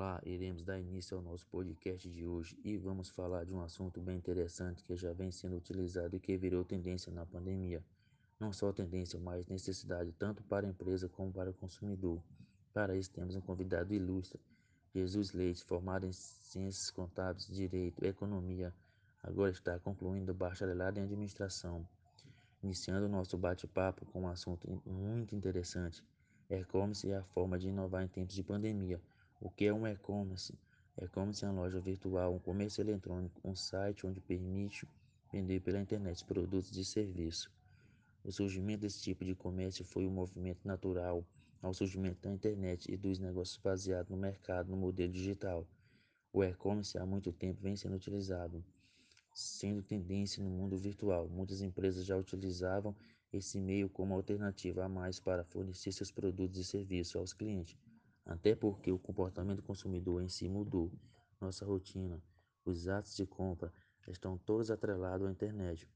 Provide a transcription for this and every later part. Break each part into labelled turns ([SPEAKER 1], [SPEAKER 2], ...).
[SPEAKER 1] Olá, iremos dar início ao nosso podcast de hoje e vamos falar de um assunto bem interessante que já vem sendo utilizado e que virou tendência na pandemia. Não só tendência, mas necessidade tanto para a empresa como para o consumidor. Para isso temos um convidado ilustre, Jesus Leite, formado em Ciências Contábeis, Direito, Economia, agora está concluindo o bacharelado em Administração. Iniciando o nosso bate-papo com um assunto muito interessante, e-commerce e a forma de inovar em tempos de pandemia. O que é um e-commerce? E-commerce é uma loja virtual, um comércio eletrônico, um site onde permite vender pela internet produtos e serviços. O surgimento desse tipo de comércio foi um movimento natural ao surgimento da internet e dos negócios baseados no mercado no modelo digital. O e-commerce há muito tempo vem sendo utilizado, sendo tendência no mundo virtual. Muitas empresas já utilizavam esse meio como alternativa a mais para fornecer seus produtos e serviços aos clientes até porque o comportamento do consumidor em si mudou. Nossa rotina, os atos de compra estão todos atrelados à internet.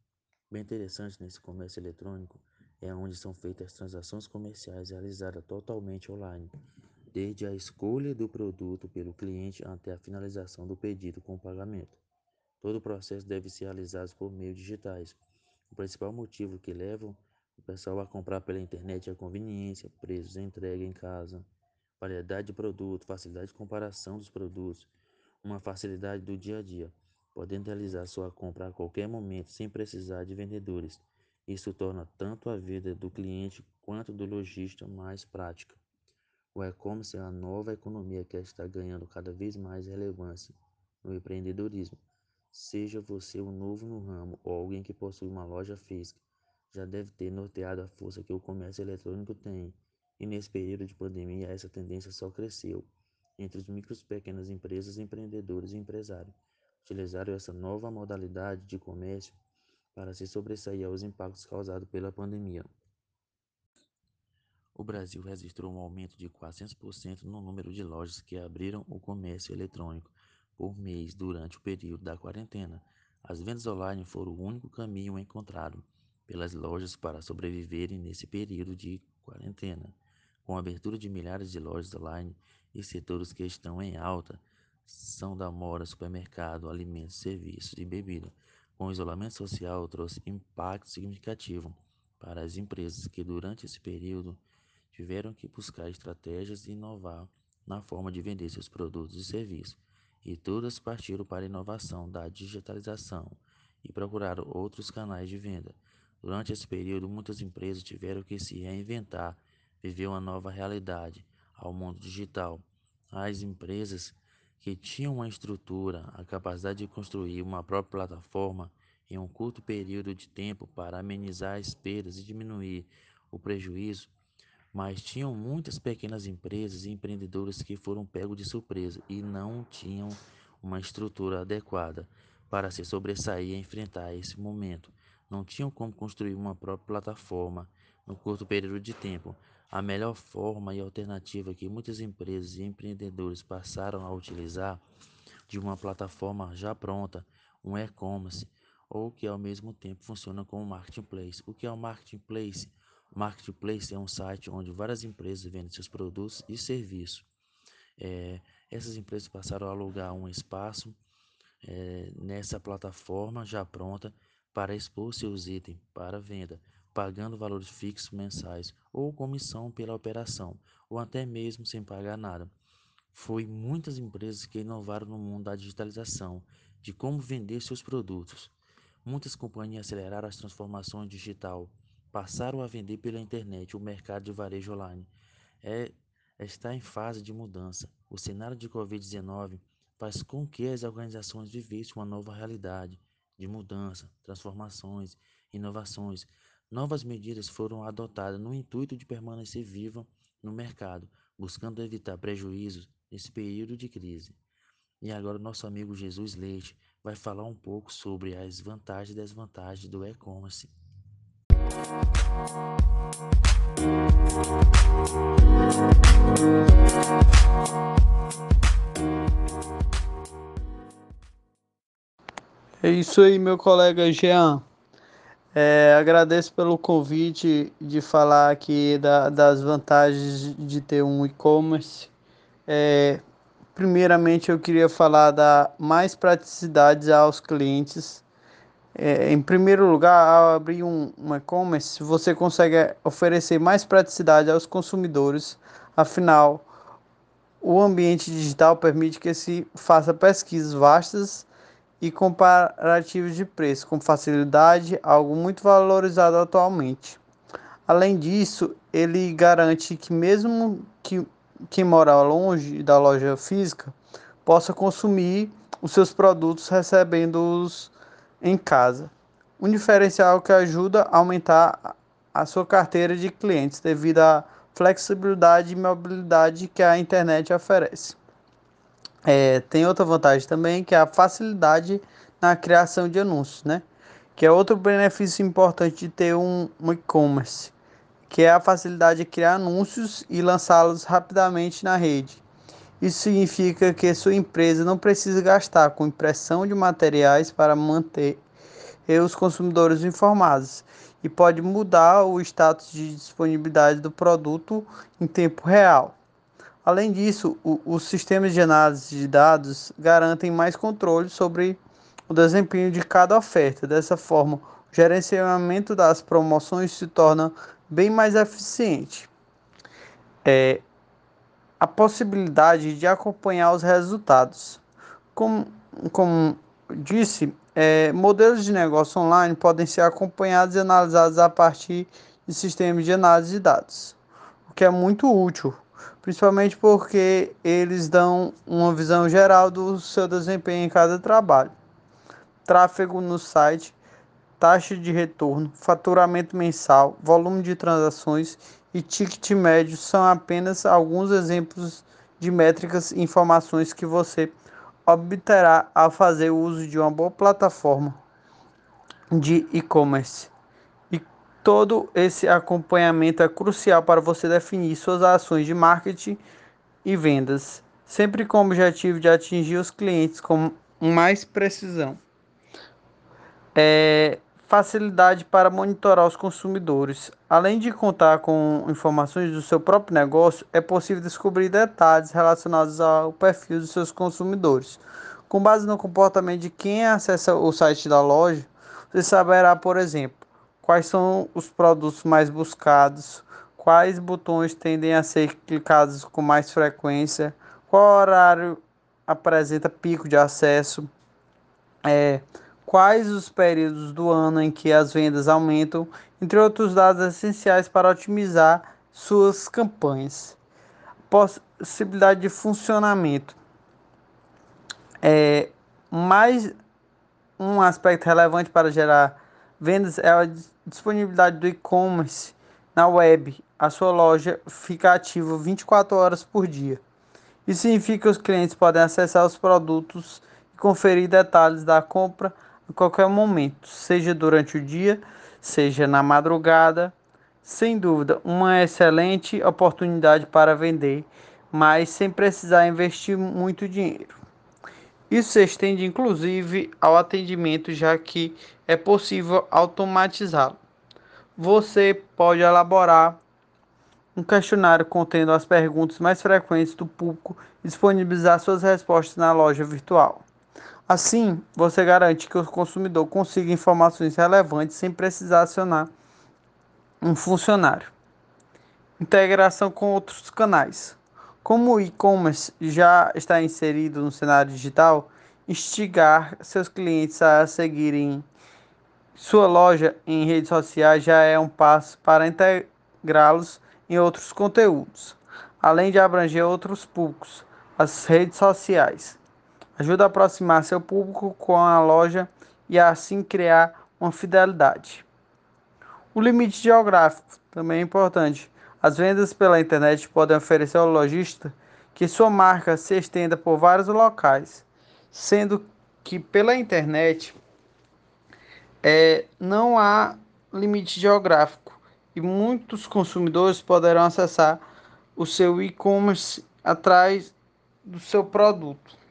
[SPEAKER 1] Bem interessante nesse comércio eletrônico é onde são feitas as transações comerciais realizadas totalmente online, desde a escolha do produto pelo cliente até a finalização do pedido com o pagamento. Todo o processo deve ser realizado por meios digitais. O principal motivo que leva o pessoal a comprar pela internet é a conveniência, preços, entrega em casa, variedade de produtos, facilidade de comparação dos produtos, uma facilidade do dia a dia, podendo realizar sua compra a qualquer momento sem precisar de vendedores. Isso torna tanto a vida do cliente quanto do lojista mais prática. O e-commerce é a nova economia que está ganhando cada vez mais relevância no empreendedorismo. Seja você um novo no ramo ou alguém que possui uma loja física, já deve ter norteado a força que o comércio eletrônico tem e nesse período de pandemia, essa tendência só cresceu entre os micros e pequenas empresas, empreendedores e empresários. Utilizaram essa nova modalidade de comércio para se sobressair aos impactos causados pela pandemia. O Brasil registrou um aumento de 400% no número de lojas que abriram o comércio eletrônico por mês durante o período da quarentena. As vendas online foram o único caminho encontrado pelas lojas para sobreviverem nesse período de quarentena. Com a abertura de milhares de lojas online e setores que estão em alta, são da moda, supermercado, alimentos, serviços e bebida. Com o isolamento social, trouxe impacto significativo para as empresas que, durante esse período, tiveram que buscar estratégias e inovar na forma de vender seus produtos e serviços. E todas partiram para a inovação da digitalização e procuraram outros canais de venda. Durante esse período, muitas empresas tiveram que se reinventar viver uma nova realidade ao mundo digital. As empresas que tinham uma estrutura, a capacidade de construir uma própria plataforma em um curto período de tempo para amenizar as perdas e diminuir o prejuízo, mas tinham muitas pequenas empresas e empreendedores que foram pegos de surpresa e não tinham uma estrutura adequada para se sobressair e enfrentar esse momento. Não tinham como construir uma própria plataforma no curto período de tempo. A melhor forma e alternativa que muitas empresas e empreendedores passaram a utilizar de uma plataforma já pronta, um e-commerce, ou que ao mesmo tempo funciona como marketplace. O que é o marketplace? Marketplace é um site onde várias empresas vendem seus produtos e serviços. É, essas empresas passaram a alugar um espaço é, nessa plataforma já pronta para expor seus itens para venda pagando valores fixos mensais ou comissão pela operação, ou até mesmo sem pagar nada. Foi muitas empresas que inovaram no mundo da digitalização, de como vender seus produtos. Muitas companhias aceleraram as transformações digital, passaram a vender pela internet o mercado de varejo online. É, está em fase de mudança. O cenário de Covid-19 faz com que as organizações vivessem uma nova realidade de mudança, transformações, inovações, Novas medidas foram adotadas no intuito de permanecer viva no mercado, buscando evitar prejuízos nesse período de crise. E agora nosso amigo Jesus Leite vai falar um pouco sobre as vantagens e desvantagens do e-commerce.
[SPEAKER 2] É isso aí, meu colega Jean. É, agradeço pelo convite de falar aqui da, das vantagens de ter um e-commerce. É, Primeiramente, eu queria falar da mais praticidade aos clientes. É, em primeiro lugar, ao abrir um, um e-commerce, você consegue oferecer mais praticidade aos consumidores. Afinal, o ambiente digital permite que se faça pesquisas vastas e comparativos de preço com facilidade, algo muito valorizado atualmente. Além disso, ele garante que mesmo que quem mora longe da loja física possa consumir os seus produtos recebendo-os em casa. Um diferencial que ajuda a aumentar a sua carteira de clientes devido à flexibilidade e mobilidade que a internet oferece. É, tem outra vantagem também que é a facilidade na criação de anúncios, né? Que é outro benefício importante de ter um, um e-commerce que é a facilidade de criar anúncios e lançá-los rapidamente na rede. Isso significa que sua empresa não precisa gastar com impressão de materiais para manter os consumidores informados e pode mudar o status de disponibilidade do produto em tempo real. Além disso, o, os sistemas de análise de dados garantem mais controle sobre o desempenho de cada oferta. Dessa forma, o gerenciamento das promoções se torna bem mais eficiente. É, a possibilidade de acompanhar os resultados. Como, como disse, é, modelos de negócio online podem ser acompanhados e analisados a partir de sistemas de análise de dados, o que é muito útil, principalmente porque eles dão uma visão geral do seu desempenho em cada trabalho. Tráfego no site taxa de retorno, faturamento mensal, volume de transações e ticket médio são apenas alguns exemplos de métricas e informações que você obterá ao fazer uso de uma boa plataforma de e-commerce. Todo esse acompanhamento é crucial para você definir suas ações de marketing e vendas, sempre com o objetivo de atingir os clientes com mais precisão. É, facilidade para monitorar os consumidores. Além de contar com informações do seu próprio negócio, é possível descobrir detalhes relacionados ao perfil dos seus consumidores. Com base no comportamento de quem acessa o site da loja, você saberá, por exemplo, quais são os produtos mais buscados, quais botões tendem a ser clicados com mais frequência, qual horário apresenta pico de acesso. É, quais os períodos do ano em que as vendas aumentam, entre outros dados essenciais para otimizar suas campanhas. Possibilidade de funcionamento. É, mais um aspecto relevante para gerar vendas é a disponibilidade do e-commerce na web. A sua loja fica ativa 24 horas por dia. Isso significa que os clientes podem acessar os produtos e conferir detalhes da compra a qualquer momento, seja durante o dia, seja na madrugada. Sem dúvida, uma excelente oportunidade para vender, mas sem precisar investir muito dinheiro. Isso se estende inclusive ao atendimento, já que é possível automatizá-lo. Você pode elaborar um questionário contendo as perguntas mais frequentes do público e disponibilizar suas respostas na loja virtual. Assim, você garante que o consumidor consiga informações relevantes sem precisar acionar um funcionário. Integração com outros canais. Como o e-commerce já está inserido no cenário digital, instigar seus clientes a seguirem sua loja em redes sociais já é um passo para integrá-los em outros conteúdos, além de abranger outros públicos, as redes sociais ajuda a aproximar seu público com a loja e assim criar uma fidelidade. O limite geográfico também é importante. As vendas pela internet podem oferecer ao lojista que sua marca se estenda por vários locais, sendo que pela internet é, não há limite geográfico e muitos consumidores poderão acessar o seu e-commerce atrás do seu produto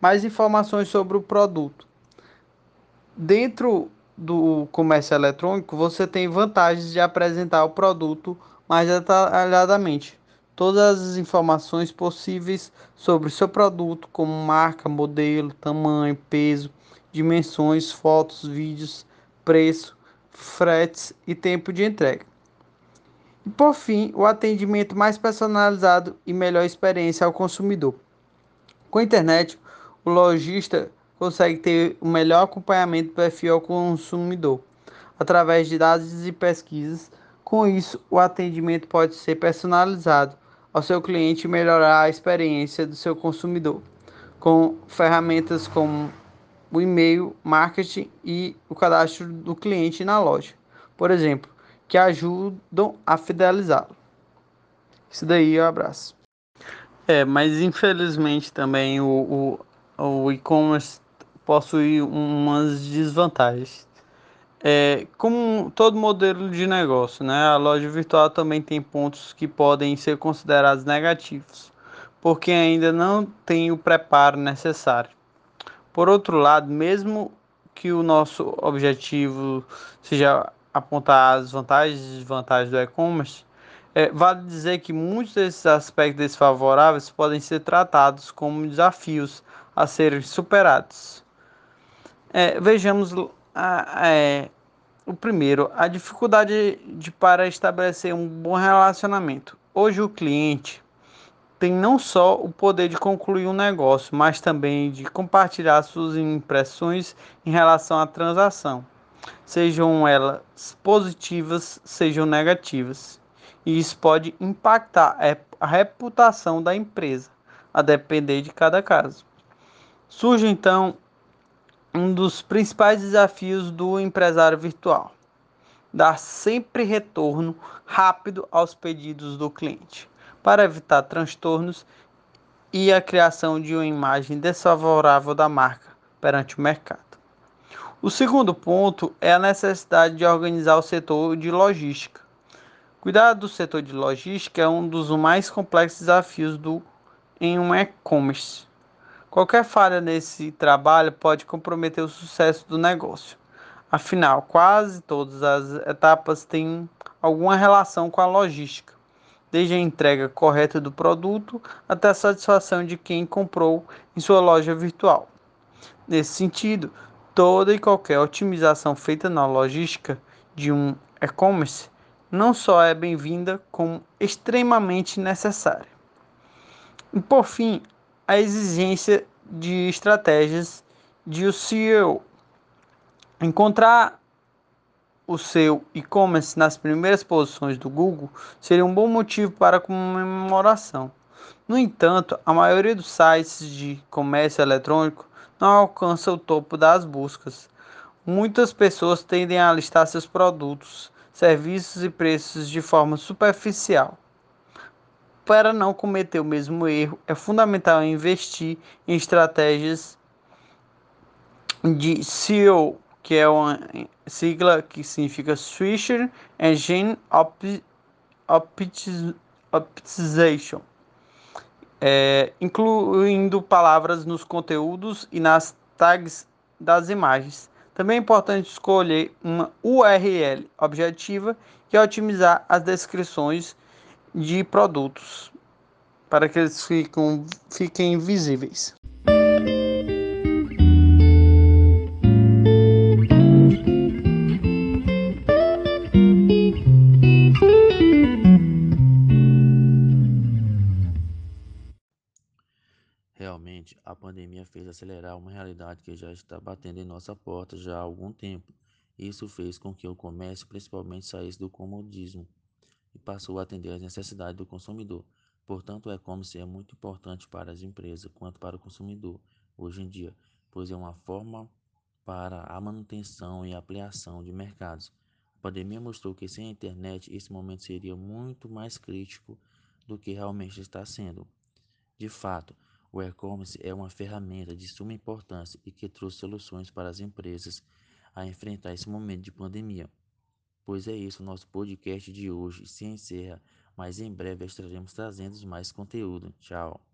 [SPEAKER 2] mais informações sobre o produto. Dentro do comércio eletrônico, você tem vantagens de apresentar o produto mais detalhadamente. todas as informações possíveis sobre seu produto, como marca, modelo, tamanho, peso, dimensões, fotos, vídeos, preço, fretes e tempo de entrega. E por fim, o atendimento mais personalizado e melhor experiência ao consumidor. Com a internet, o lojista consegue ter o melhor acompanhamento do perfil ao consumidor através de dados e pesquisas. Com isso, o atendimento pode ser personalizado ao seu cliente e melhorar a experiência do seu consumidor, com ferramentas como o e-mail, marketing e o cadastro do cliente na loja, por exemplo, que ajudam a fidelizá-lo. Isso daí, um abraço. É, mas infelizmente também o, o, o e-commerce possui umas desvantagens. É, como todo modelo de negócio, né, a loja virtual também tem pontos que podem ser considerados negativos, porque ainda não tem o preparo necessário. Por outro lado, mesmo que o nosso objetivo seja apontar as vantagens e desvantagens do e-commerce, é, vale dizer que muitos desses aspectos desfavoráveis podem ser tratados como desafios a serem superados. É, vejamos é, o primeiro, a dificuldade de para estabelecer um bom relacionamento. Hoje o cliente tem não só o poder de concluir um negócio, mas também de compartilhar suas impressões em relação à transação, sejam elas positivas, sejam negativas. E isso pode impactar a reputação da empresa, a depender de cada caso. Surge então um dos principais desafios do empresário virtual: dar sempre retorno rápido aos pedidos do cliente, para evitar transtornos e a criação de uma imagem desfavorável da marca perante o mercado. O segundo ponto é a necessidade de organizar o setor de logística. Cuidar do setor de logística é um dos mais complexos desafios do, em um e-commerce Qualquer falha nesse trabalho pode comprometer o sucesso do negócio. Afinal, quase todas as etapas têm alguma relação com a logística, desde a entrega correta do produto até a satisfação de quem comprou em sua loja virtual. Nesse sentido, toda e qualquer otimização feita na logística de um e-commerce não só é bem-vinda, como extremamente necessária. E por fim, a exigência de estratégias de o CEO. Encontrar o seu e-commerce nas primeiras posições do Google seria um bom motivo para comemoração. No entanto, a maioria dos sites de comércio eletrônico não alcança o topo das buscas. Muitas pessoas tendem a listar seus produtos, serviços e preços de forma superficial para não cometer o mesmo erro, é fundamental investir em estratégias de SEO, que é uma sigla que significa Switcher Engine Optimization, é, incluindo palavras nos conteúdos e nas tags das imagens. Também é importante escolher uma URL objetiva e otimizar as descrições de produtos para que eles fiquem, fiquem visíveis.
[SPEAKER 1] Pandemia fez acelerar uma realidade que já está batendo em nossa porta já há algum tempo. Isso fez com que o comércio principalmente saísse do comodismo e passou a atender às necessidades do consumidor. Portanto, o e-commerce é muito importante para as empresas quanto para o consumidor hoje em dia, pois é uma forma para a manutenção e ampliação de mercados. A pandemia mostrou que sem a internet esse momento seria muito mais crítico do que realmente está sendo. De fato, o e-commerce é uma ferramenta de suma importância e que trouxe soluções para as empresas a enfrentar esse momento de pandemia. Pois é isso, nosso podcast de hoje se encerra, mas em breve estaremos trazendo mais conteúdo. Tchau.